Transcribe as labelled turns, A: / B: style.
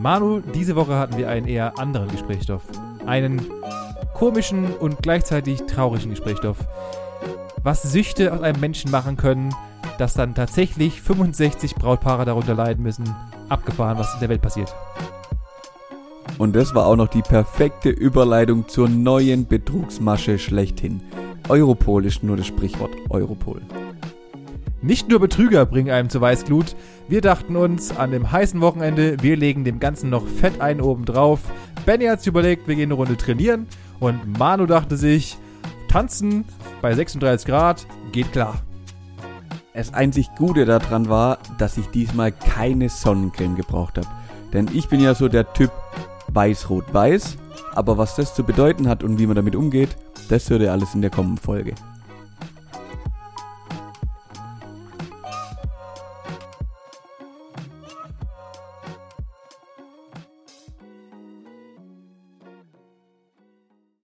A: Manu, diese Woche hatten wir einen eher anderen Gesprächsstoff. Einen komischen und gleichzeitig traurigen Gesprächsstoff. Was Süchte aus einem Menschen machen können, dass dann tatsächlich 65 Brautpaare darunter leiden müssen. Abgefahren, was in der Welt passiert.
B: Und das war auch noch die perfekte Überleitung zur neuen Betrugsmasche schlechthin. Europol ist nur das Sprichwort Europol.
A: Nicht nur Betrüger bringen einem zur Weißglut. Wir dachten uns an dem heißen Wochenende, wir legen dem Ganzen noch Fett ein oben drauf. Benny hat sich überlegt, wir gehen eine Runde trainieren. Und Manu dachte sich, tanzen bei 36 Grad geht klar.
B: Das einzig Gute daran war, dass ich diesmal keine Sonnencreme gebraucht habe. Denn ich bin ja so der Typ weiß-rot-weiß. Aber was das zu bedeuten hat und wie man damit umgeht, das hört ihr alles in der kommenden Folge.